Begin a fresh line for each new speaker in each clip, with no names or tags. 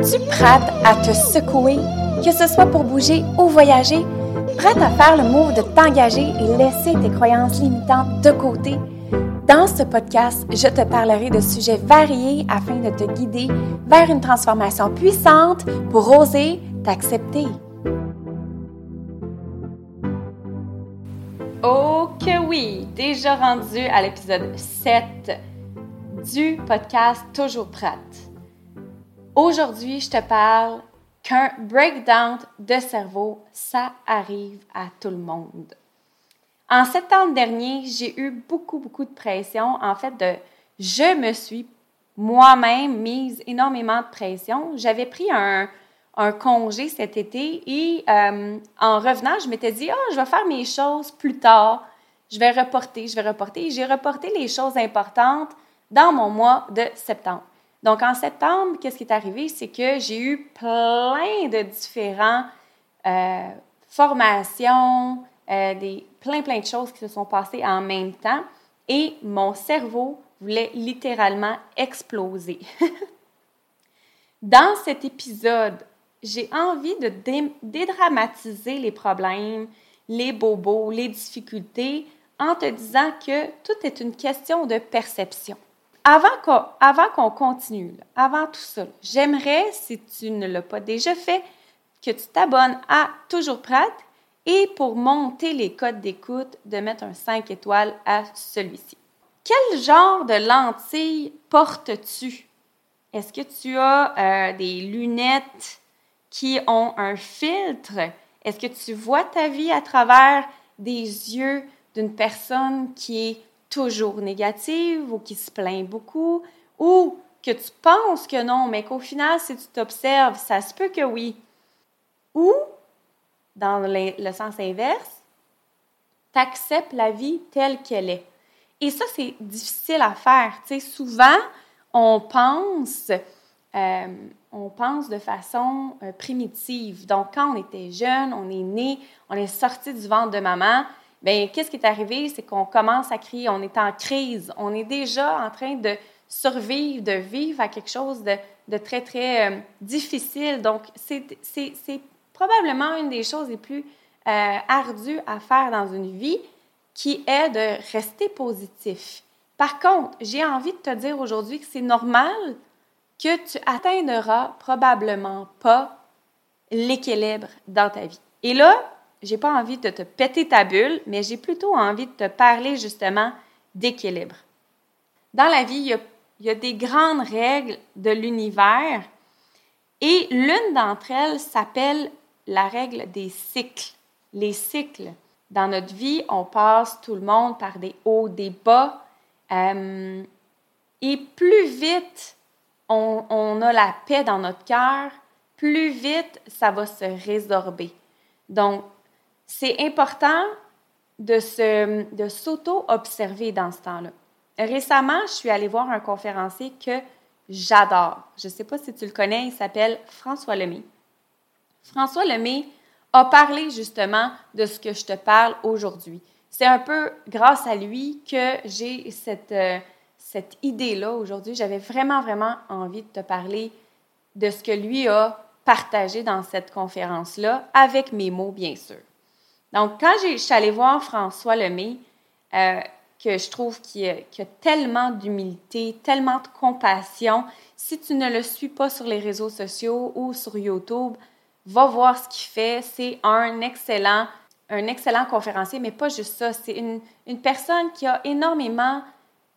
Es-tu prête à te secouer, que ce soit pour bouger ou voyager? Prête à faire le move de t'engager et laisser tes croyances limitantes de côté? Dans ce podcast, je te parlerai de sujets variés afin de te guider vers une transformation puissante pour oser t'accepter. Oh que oui, déjà rendu à l'épisode 7 du podcast Toujours prête. Aujourd'hui, je te parle qu'un breakdown de cerveau, ça arrive à tout le monde. En septembre dernier, j'ai eu beaucoup, beaucoup de pression. En fait, je me suis moi-même mise énormément de pression. J'avais pris un, un, congé cet été et euh, en revenant, je m'étais dit, oh, je vais faire mes choses plus tard. Je vais reporter, je vais reporter. J'ai reporté les choses importantes dans mon mois de septembre. Donc, en septembre, qu'est-ce qui est arrivé? C'est que j'ai eu plein de différentes euh, formations, euh, des, plein, plein de choses qui se sont passées en même temps et mon cerveau voulait littéralement exploser. Dans cet épisode, j'ai envie de dédramatiser les problèmes, les bobos, les difficultés en te disant que tout est une question de perception. Avant qu'on, continue, avant tout ça, j'aimerais, si tu ne l'as pas déjà fait, que tu t'abonnes à Toujours Prête et pour monter les codes d'écoute, de mettre un 5 étoiles à celui-ci. Quel genre de lentilles portes-tu? Est-ce que tu as euh, des lunettes qui ont un filtre? Est-ce que tu vois ta vie à travers des yeux d'une personne qui est toujours négative ou qui se plaint beaucoup ou que tu penses que non, mais qu'au final, si tu t'observes, ça se peut que oui. Ou, dans le, sens inverse, tu acceptes la vie telle qu'elle est. Et ça, c'est difficile à faire. Tu sais, souvent, on pense, euh, on pense de façon euh, primitive. Donc, quand on était jeune, on est né, on est sorti du ventre de maman, Bien, qu'est-ce qui est arrivé? C'est qu'on commence à crier, on est en crise, on est déjà en train de survivre, de vivre à quelque chose de, très, très euh, difficile. Donc, c'est probablement une des choses les plus euh, ardues à faire dans une vie qui est de rester positif. Par contre, j'ai envie de te dire aujourd'hui que c'est normal que tu atteindras probablement pas l'équilibre dans ta vie. Et là, j'ai pas envie de te péter ta bulle, mais j'ai plutôt envie de te parler justement d'équilibre. Dans la vie, il y, a, des grandes règles de l'univers et l'une d'entre elles s'appelle la règle des cycles. Les cycles. Dans notre vie, on passe tout le monde par des hauts, des bas. Euh, et plus vite on, on, a la paix dans notre cœur, plus vite ça va se résorber. Donc, c'est important de, de s'auto-observer dans ce temps-là. Récemment, je suis allée voir un conférencier que j'adore. Je ne sais pas si tu le connais, il s'appelle François Lemay. François Lemay a parlé justement de ce que je te parle aujourd'hui. C'est un peu grâce à lui que j'ai cette, euh, cette idée-là aujourd'hui. J'avais vraiment, vraiment envie de te parler de ce que lui a partagé dans cette conférence-là, avec mes mots, bien sûr. Donc, quand je suis allée voir François Lemay, euh, que je trouve qu'il a, a, tellement d'humilité, tellement de compassion, si tu ne le suis pas sur les réseaux sociaux ou sur YouTube, va voir ce qu'il fait. C'est un excellent, un excellent conférencier, mais pas juste ça. C'est une, une personne qui a énormément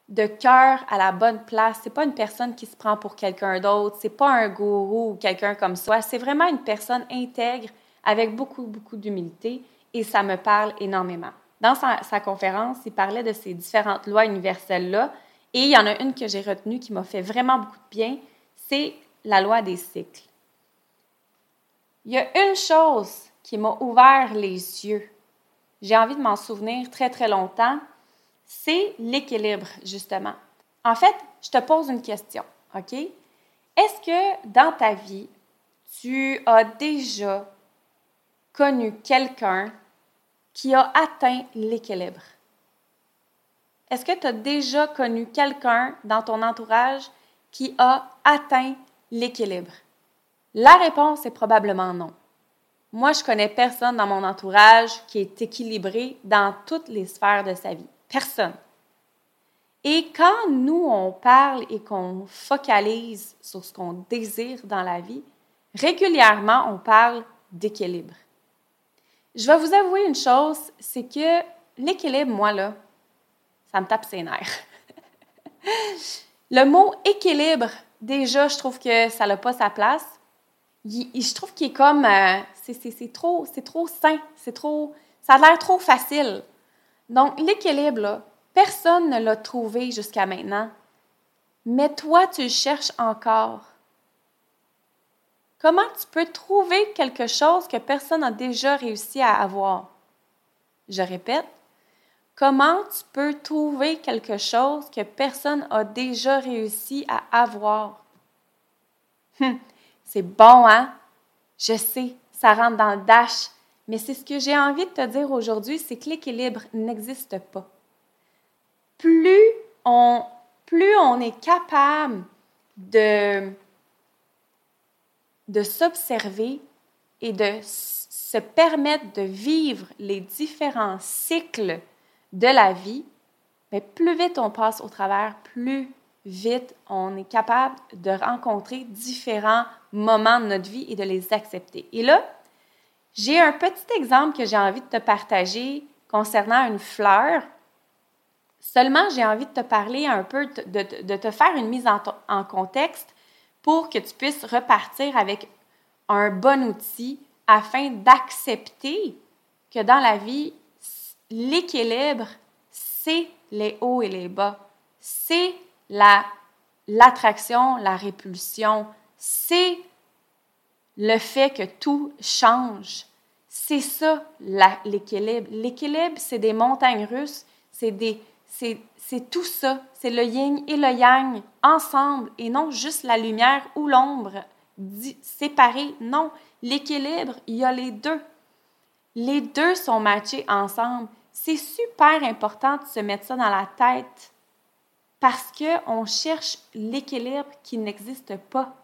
de cœur à la bonne place. C'est pas une personne qui se prend pour quelqu'un d'autre. C'est pas un gourou ou quelqu'un comme ça. C'est vraiment une personne intègre avec beaucoup, beaucoup d'humilité et ça me parle énormément. Dans sa, conférence, il parlait de ces différentes lois universelles-là et il y en a une que j'ai retenue qui m'a fait vraiment beaucoup de bien, c'est la loi des cycles. Il y a une chose qui m'a ouvert les yeux, j'ai envie de m'en souvenir très très longtemps, c'est l'équilibre, justement. En fait, je te pose une question, OK? Est-ce que dans ta vie, tu as déjà connu quelqu'un qui a atteint l'équilibre? Est-ce que tu as déjà connu quelqu'un dans ton entourage qui a atteint l'équilibre? La réponse est probablement non. Moi, je connais personne dans mon entourage qui est équilibré dans toutes les sphères de sa vie. Personne. Et quand nous, on parle et qu'on focalise sur ce qu'on désire dans la vie, régulièrement, on parle d'équilibre. Je vais vous avouer une chose, c'est que l'équilibre, moi, là, ça me tape ses nerfs. Le mot équilibre, déjà, je trouve que ça n'a pas sa place. je trouve qu'il est comme. Euh, c'est trop, trop sain, c'est trop. Ça a l'air trop facile. Donc, l'équilibre, personne ne l'a trouvé jusqu'à maintenant. Mais toi, tu le cherches encore. Comment tu peux trouver quelque chose que personne n'a déjà réussi à avoir? Je répète, comment tu peux trouver quelque chose que personne n'a déjà réussi à avoir? Hum, c'est bon, hein? Je sais, ça rentre dans le dash, mais c'est ce que j'ai envie de te dire aujourd'hui, c'est que l'équilibre n'existe pas. Plus on, plus on est capable de de s'observer et de se permettre de vivre les différents cycles de la vie, mais plus vite on passe au travers, plus vite on est capable de rencontrer différents moments de notre vie et de les accepter. Et là, j'ai un petit exemple que j'ai envie de te partager concernant une fleur. Seulement, j'ai envie de te parler un peu, de, te faire une mise en contexte pour que tu puisses repartir avec un bon outil afin d'accepter que dans la vie, l'équilibre, c'est les hauts et les bas. C'est la, l'attraction, la répulsion. C'est le fait que tout change. C'est ça l'équilibre. L'équilibre, c'est des montagnes russes, c'est des, c'est, tout ça, c'est le yin et le yang ensemble et non juste la lumière ou l'ombre séparés. Non, l'équilibre, il y a les deux. Les deux sont matchés ensemble. C'est super important de se mettre ça dans la tête parce qu'on cherche l'équilibre qui n'existe pas.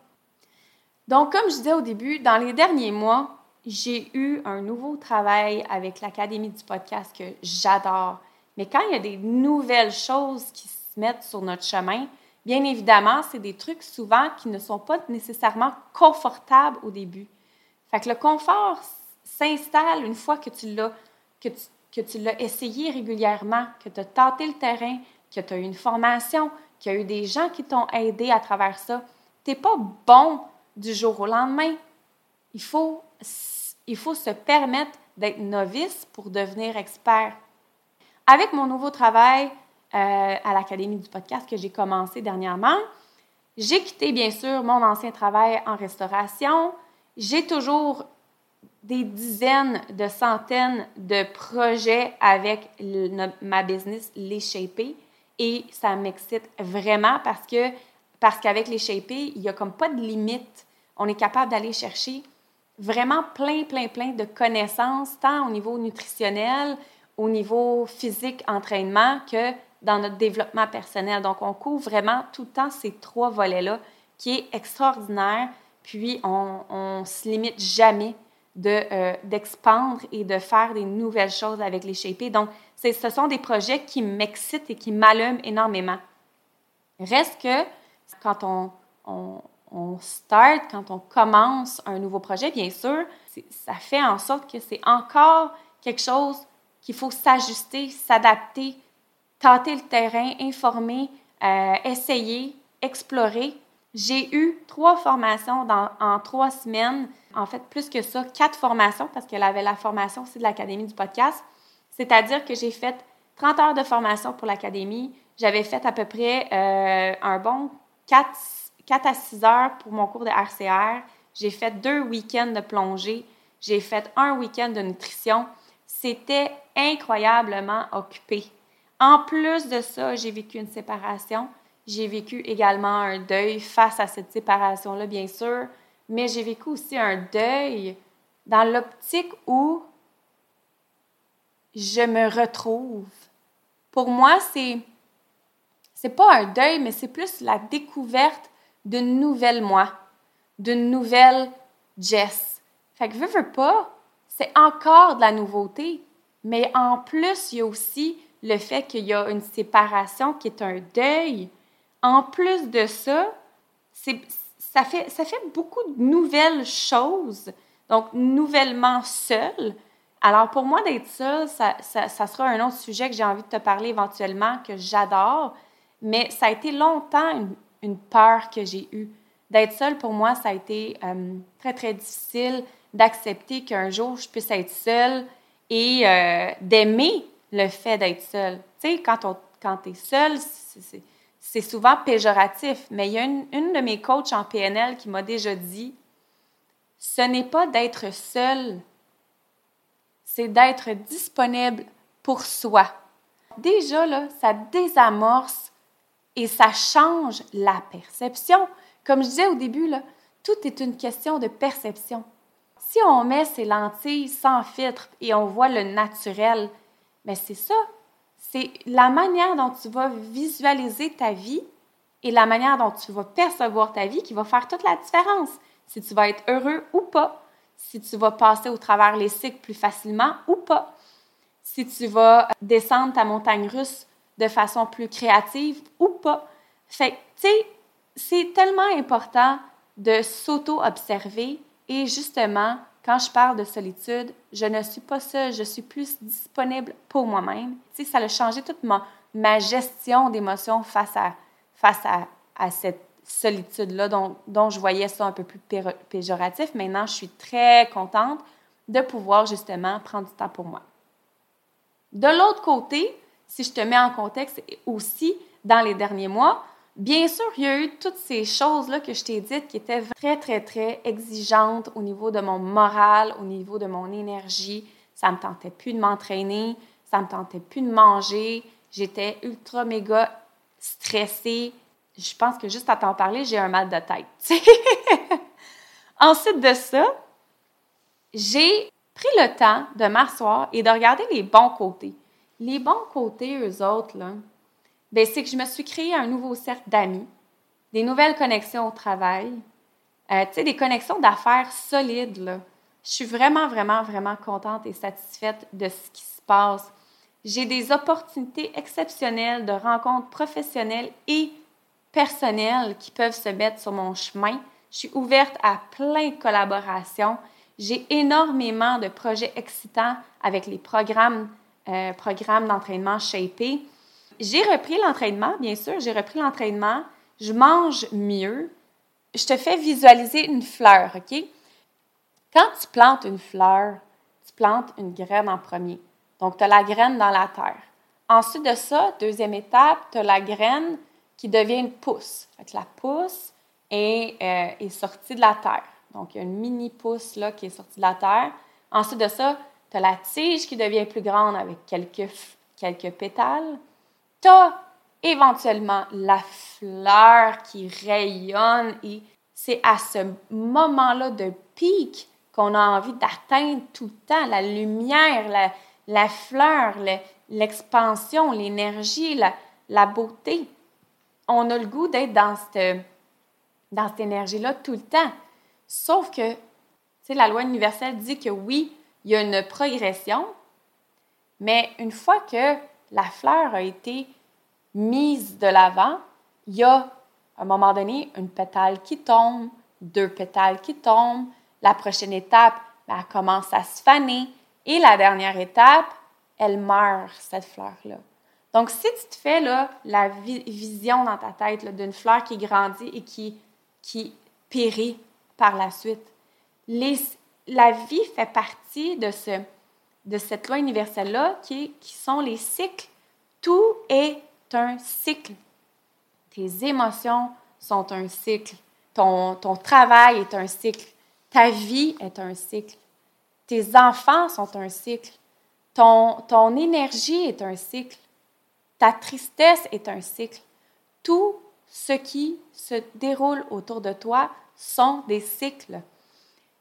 Donc, comme je disais au début, dans les derniers mois, j'ai eu un nouveau travail avec l'Académie du podcast que j'adore. Mais quand il y a des nouvelles choses qui se mettent sur notre chemin, bien évidemment, c'est des trucs souvent qui ne sont pas nécessairement confortables au début. Fait que le confort s'installe une fois que tu l'as que tu, l'as essayé régulièrement, que tu as tâté le terrain, que tu as eu une formation, qu'il y a eu des gens qui t'ont aidé à travers ça. Tu n'es pas bon du jour au lendemain. Il faut, il faut se permettre d'être novice pour devenir expert. Avec mon nouveau travail euh, à l'Académie du podcast que j'ai commencé dernièrement, j'ai quitté bien sûr mon ancien travail en restauration. J'ai toujours des dizaines de centaines de projets avec ma business, Les. Et ça m'excite vraiment parce que parce qu'avec les il n'y a comme pas de limite. On est capable d'aller chercher vraiment plein, plein, plein de connaissances, tant au niveau nutritionnel, au niveau physique, entraînement, que dans notre développement personnel. Donc, on couvre vraiment tout le temps ces trois volets-là, qui est extraordinaire. Puis, on ne se limite jamais euh, d'expandre et de faire des nouvelles choses avec les shapés. Donc, ce sont des projets qui m'excitent et qui m'allument énormément. Reste que quand on, on, on start, quand on commence un nouveau projet, bien sûr, ça fait en sorte que c'est encore quelque chose qu'il faut s'ajuster, s'adapter, tâter le terrain, informer, euh, essayer, explorer. J'ai eu trois formations en trois semaines. En fait, plus que ça, quatre formations parce qu'elle avait la formation aussi de l'Académie du podcast. C'est-à-dire que j'ai fait 30 heures de formation pour l'Académie. J'avais fait à peu près euh, un bon 4, 4 à 6 heures pour mon cours de RCR. J'ai fait deux week-ends de plongée. J'ai fait un week-end de nutrition. C'était incroyablement occupé. En plus de ça, j'ai vécu une séparation. J'ai vécu également un deuil face à cette séparation-là, bien sûr, mais j'ai vécu aussi un deuil dans l'optique où je me retrouve. Pour moi, c'est c'est pas un deuil, mais c'est plus la découverte d'une nouvelle moi. d'une nouvelle Jess. Fait que veux, veux pas, c'est encore de la nouveauté, mais en plus, il y a aussi le fait qu'il y a une séparation qui est un deuil. En plus de ça, ça fait, ça fait beaucoup de nouvelles choses, donc nouvellement seul. Alors pour moi, d'être seule, ça, ça, sera un autre sujet que j'ai envie de te parler éventuellement, que j'adore, mais ça a été longtemps une, peur que j'ai eue. D'être seule, pour moi, ça a été euh, très, très difficile d'accepter qu'un jour, je puisse être seule et euh, d'aimer le fait d'être seule. Tu sais, quand, on, quand tu es seule, c'est souvent péjoratif, mais il y a une, une de mes coachs en PNL qui m'a déjà dit, ce n'est pas d'être seule c'est d'être disponible pour soi. Déjà, là, ça désamorce et ça change la perception. Comme je disais au début, là, tout est une question de perception. Si on met ses lentilles sans filtre et on voit le naturel, mais c'est ça. C'est la manière dont tu vas visualiser ta vie et la manière dont tu vas percevoir ta vie qui va faire toute la différence. Si tu vas être heureux ou pas, si tu vas passer au travers les cycles plus facilement ou pas, si tu vas descendre ta montagne russe de façon plus créative ou pas. Fait tu sais, c'est tellement important de s'auto-observer justement, quand je parle de solitude, je ne suis pas seule, je suis plus disponible pour moi-même. Ça a changé toute ma, gestion d'émotions face à cette solitude-là dont, dont, je voyais ça un peu plus péjoratif. Maintenant, je suis très contente de pouvoir justement prendre du temps pour moi. De l'autre côté, si je te mets en contexte aussi dans les derniers mois, bien sûr, il y a eu toutes ces choses-là que je t'ai dites qui étaient très, très, très exigeantes au niveau de mon moral, au niveau de mon énergie. Ça me tentait plus de m'entraîner, ça me tentait plus de manger. J'étais ultra méga stressée, je pense que juste à t'en parler, j'ai un mal de tête. Ensuite de ça, j'ai pris le temps de m'asseoir et de regarder les bons côtés. Les bons côtés, eux autres, là, ben, c'est que je me suis créé un nouveau cercle d'amis, des nouvelles connexions au travail, euh, tu sais, des connexions d'affaires solides. Je suis vraiment, vraiment, vraiment contente et satisfaite de ce qui se passe. J'ai des opportunités exceptionnelles de rencontres professionnelles et personnels qui peuvent se mettre sur mon chemin. Je suis ouverte à plein de collaborations. J'ai énormément de projets excitants avec les programmes, euh, programmes d'entraînement Shapé. J'ai repris l'entraînement, bien sûr, j'ai repris l'entraînement. Je mange mieux. Je te fais visualiser une fleur, OK? Quand tu plantes une fleur, tu plantes une graine en premier. Donc, tu as la graine dans la terre. Ensuite de ça, deuxième étape, tu as la graine qui devient une pousse. la pousse est, euh, sortie de la terre. Donc, il y a une mini pousse là, qui est sortie de la terre. Ensuite de ça, tu as la tige qui devient plus grande avec quelques, quelques pétales. Tu as éventuellement la fleur qui rayonne et c'est à ce moment-là de pic qu'on a envie d'atteindre tout le temps la lumière, la, la fleur, l'expansion, l'énergie, la, la beauté on a le goût d'être dans cette, dans cette énergie-là tout le temps. Sauf que, tu la loi universelle dit que oui, il y a une progression, mais une fois que la fleur a été mise de l'avant, il y a, à un moment donné, une pétale qui tombe, deux pétales qui tombent. La prochaine étape, ben, elle commence à se faner. Et la dernière étape, elle meurt, cette fleur-là. Donc, si tu te fais la vision dans ta tête d'une fleur qui grandit et qui périt par la suite, la vie fait partie de, ce, de cette loi universelle-là qui, qui sont les cycles. Tout est un cycle. Tes émotions sont un cycle. Ton, ton travail est un cycle. Ta vie est un cycle. Tes enfants sont un cycle. Ton, ton énergie est un cycle. Ta tristesse est un cycle. Tout ce qui se déroule autour de toi sont des cycles.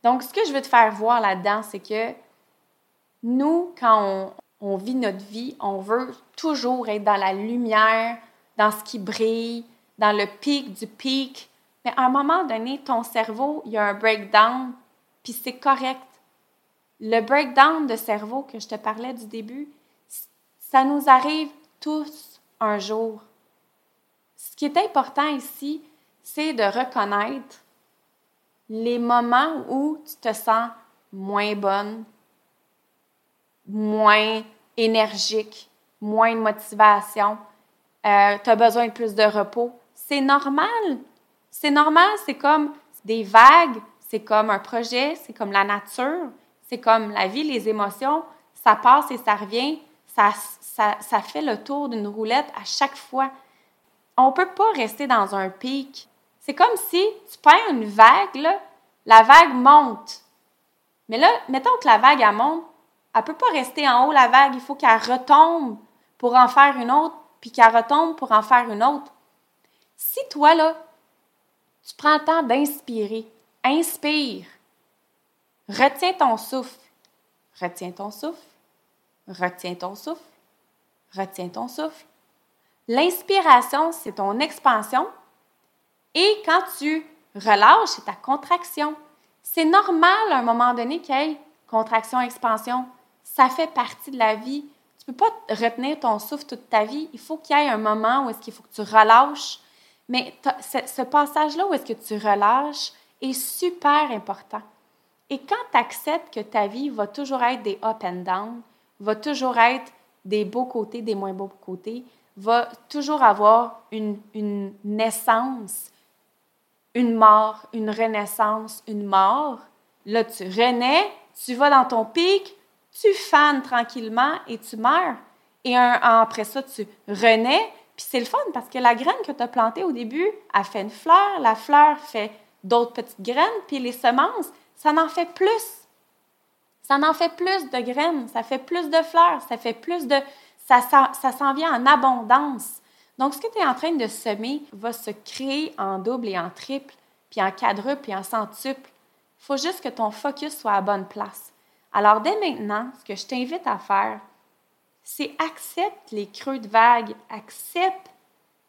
Donc, ce que je veux te faire voir là-dedans, c'est que nous, quand on, vit notre vie, on veut toujours être dans la lumière, dans ce qui brille, dans le pic du pic. Mais à un moment donné, ton cerveau, il y a un breakdown, puis c'est correct. Le breakdown de cerveau que je te parlais du début, ça nous arrive tous un jour. Ce qui est important ici, c'est de reconnaître les moments où tu te sens moins bonne, moins énergique, moins de motivation, euh, tu as besoin de plus de repos. C'est normal. C'est normal, c'est comme des vagues, c'est comme un projet, c'est comme la nature, c'est comme la vie, les émotions, ça passe et ça revient, ça, ça, ça fait le tour d'une roulette à chaque fois. On ne peut pas rester dans un pic. C'est comme si tu prends une vague, là, la vague monte. Mais là, mettons que la vague, elle monte, elle peut pas rester en haut, la vague. Il faut qu'elle retombe pour en faire une autre, puis qu'elle retombe pour en faire une autre. Si toi, là, tu prends le temps d'inspirer, inspire, retiens ton souffle, retiens ton souffle, retiens ton souffle, retiens ton souffle. L'inspiration, c'est ton expansion. Et quand tu relâches, c'est ta contraction. C'est normal à un moment donné qu'il y ait contraction, expansion. Ça fait partie de la vie. Tu peux pas retenir ton souffle toute ta vie. Il faut qu'il y ait un moment où est-ce qu'il faut que tu relâches. Mais ce, passage-là où est-ce que tu relâches est super important. Et quand tu acceptes que ta vie va toujours être des up and down, va toujours être des beaux côtés, des moins beaux côtés, va toujours avoir une, une naissance, une mort, une renaissance, une mort. Là, tu renais, tu vas dans ton pic, tu fanes tranquillement et tu meurs. Et après ça, tu renais, puis c'est le fun parce que la graine que tu as plantée au début, a fait une fleur, la fleur fait d'autres petites graines, puis les semences, ça en fait plus. Ça en fait plus de graines, ça fait plus de fleurs, ça fait plus de... Ça, ça, s'en vient en abondance. Donc, ce que tu es en train de semer va se créer en double et en triple, puis en quadruple, puis en centuple. Il faut juste que ton focus soit à bonne place. Alors, dès maintenant, ce que je t'invite à faire, c'est accepte les creux de vague, accepte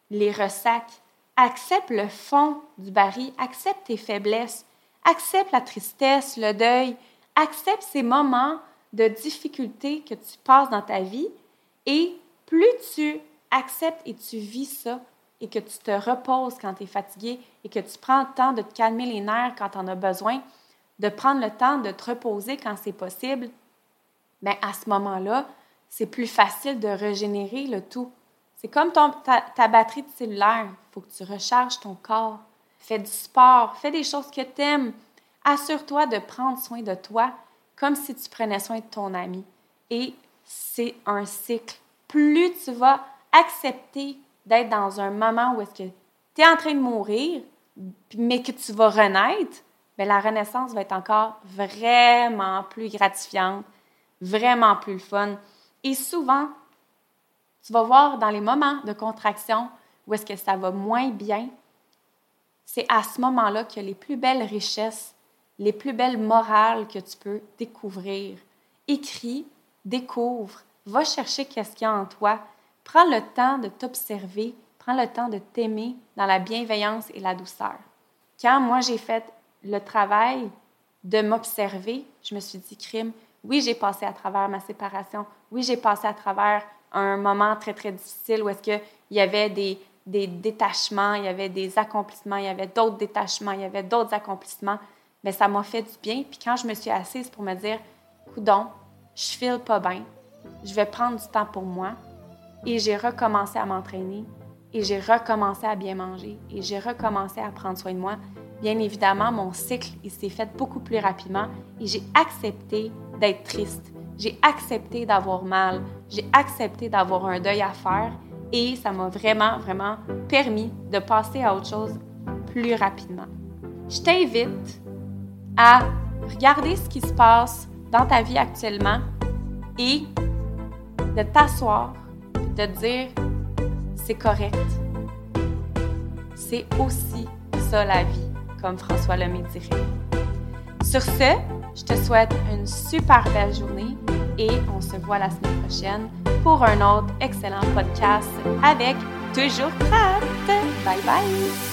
les ressacs, accepte le fond du baril, accepte tes faiblesses, accepte la tristesse, le deuil, accepte ces moments de difficulté que tu passes dans ta vie et plus tu acceptes et tu vis ça et que tu te reposes quand tu es fatigué et que tu prends le temps de te calmer les nerfs quand tu en as besoin, de prendre le temps de te reposer quand c'est possible, bien à ce moment-là, c'est plus facile de régénérer le tout. C'est comme ta, ta, batterie cellulaire. Il faut que tu recharges ton corps. Fais du sport, fais des choses que tu aimes. Assure-toi de prendre soin de toi comme si tu prenais soin de ton ami. Et c'est un cycle. Plus tu vas accepter d'être dans un moment où est-ce que tu es en train de mourir, mais que tu vas renaître, bien, la renaissance va être encore vraiment plus gratifiante, vraiment plus fun. Et souvent, tu vas voir dans les moments de contraction où est-ce que ça va moins bien, c'est à ce moment-là que les plus belles richesses, les plus belles morales que tu peux découvrir. Écris, découvre, va chercher qu'est-ce qu'il y a en toi, Prends le temps de t'observer, prends le temps de t'aimer dans la bienveillance et la douceur. Quand moi j'ai fait le travail de m'observer, je me suis dit, crime, oui, j'ai passé à travers ma séparation, oui, j'ai passé à travers un moment très, très difficile où est-ce qu'il y avait des, des détachements, il y avait des accomplissements, il y avait d'autres détachements, il y avait d'autres accomplissements, mais ça m'a fait du bien. Puis quand je me suis assise pour me dire, coudon, je file pas bien, je vais prendre du temps pour moi, et j'ai recommencé à m'entraîner. Et j'ai recommencé à bien manger. Et j'ai recommencé à prendre soin de moi. Bien évidemment, mon cycle, il s'est fait beaucoup plus rapidement et j'ai accepté d'être triste. J'ai accepté d'avoir mal. J'ai accepté d'avoir un deuil à faire et ça m'a vraiment, vraiment permis de passer à autre chose plus rapidement. Je t'invite à regarder ce qui se passe dans ta vie actuellement et de t'asseoir de dire c'est correct. C'est aussi ça la vie, comme François Lemay dirait. Sur ce, je te souhaite une super belle journée et on se voit la semaine prochaine pour un autre excellent podcast avec Toujours Prête. Bye bye!